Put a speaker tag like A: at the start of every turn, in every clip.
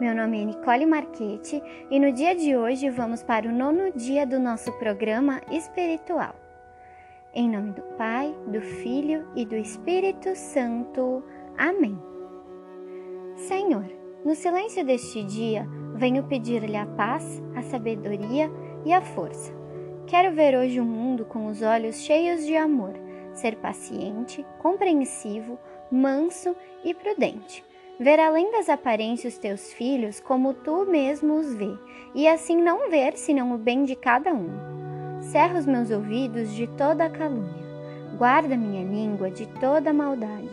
A: Meu nome é Nicole Marchetti e no dia de hoje vamos para o nono dia do nosso programa espiritual. Em nome do Pai, do Filho e do Espírito Santo. Amém. Senhor, no silêncio deste dia, venho pedir-lhe a paz, a sabedoria e a força. Quero ver hoje o mundo com os olhos cheios de amor, ser paciente, compreensivo, manso e prudente ver além das aparências teus filhos como tu mesmo os vê, e assim não ver senão o bem de cada um. Cerra os meus ouvidos de toda a calúnia, guarda minha língua de toda maldade,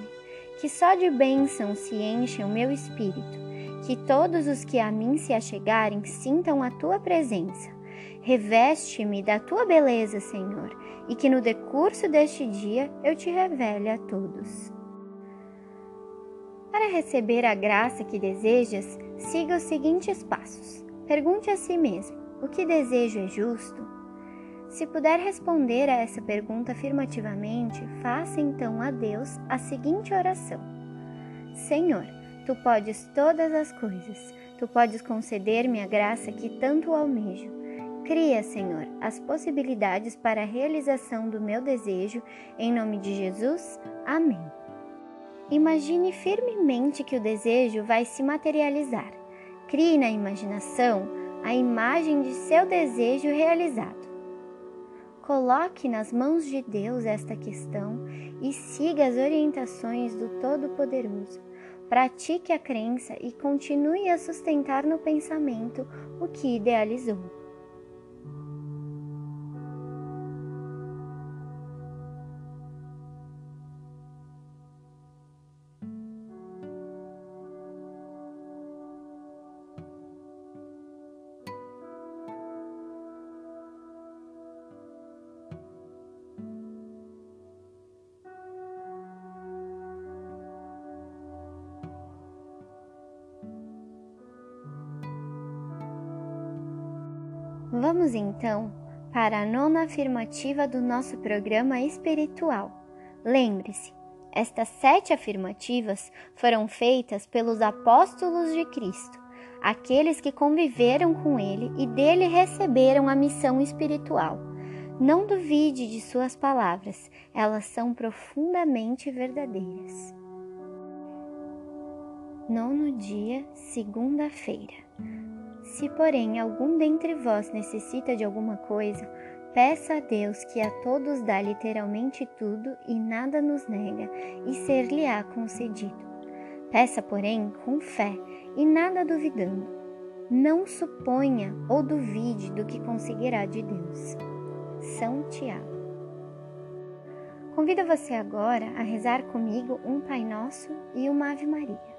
A: que só de bênção se enche o meu espírito, que todos os que a mim se achegarem sintam a tua presença. Reveste-me da tua beleza, Senhor, e que no decurso deste dia eu te revele a todos. Para receber a graça que desejas, siga os seguintes passos. Pergunte a si mesmo: o que desejo é justo? Se puder responder a essa pergunta afirmativamente, faça então a Deus a seguinte oração: Senhor, tu podes todas as coisas, tu podes conceder-me a graça que tanto almejo. Cria, Senhor, as possibilidades para a realização do meu desejo, em nome de Jesus. Amém. Imagine firmemente que o desejo vai se materializar. Crie na imaginação a imagem de seu desejo realizado. Coloque nas mãos de Deus esta questão e siga as orientações do Todo-Poderoso. Pratique a crença e continue a sustentar no pensamento o que idealizou. Vamos então para a nona afirmativa do nosso programa espiritual. Lembre-se, estas sete afirmativas foram feitas pelos apóstolos de Cristo, aqueles que conviveram com ele e dele receberam a missão espiritual. Não duvide de suas palavras, elas são profundamente verdadeiras. Nono dia, segunda-feira. Se, porém, algum dentre vós necessita de alguma coisa, peça a Deus que a todos dá literalmente tudo e nada nos nega, e ser-lhe-á concedido. Peça, porém, com fé e nada duvidando. Não suponha ou duvide do que conseguirá de Deus. São Tiago. Convido você agora a rezar comigo um Pai Nosso e uma Ave Maria.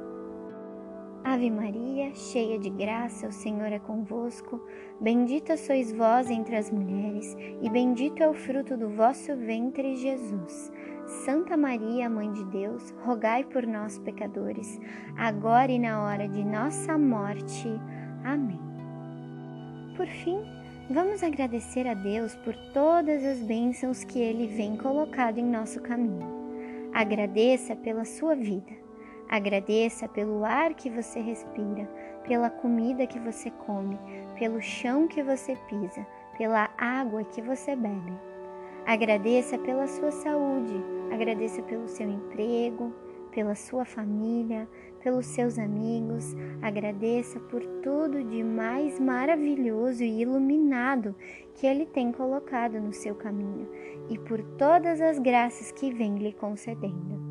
A: Ave Maria, cheia de graça, o Senhor é convosco. Bendita sois vós entre as mulheres, e bendito é o fruto do vosso ventre, Jesus. Santa Maria, Mãe de Deus, rogai por nós, pecadores, agora e na hora de nossa morte. Amém. Por fim, vamos agradecer a Deus por todas as bênçãos que Ele vem colocado em nosso caminho. Agradeça pela sua vida Agradeça pelo ar que você respira, pela comida que você come, pelo chão que você pisa, pela água que você bebe. Agradeça pela sua saúde, agradeça pelo seu emprego, pela sua família, pelos seus amigos, agradeça por tudo de mais maravilhoso e iluminado que Ele tem colocado no seu caminho e por todas as graças que vem lhe concedendo.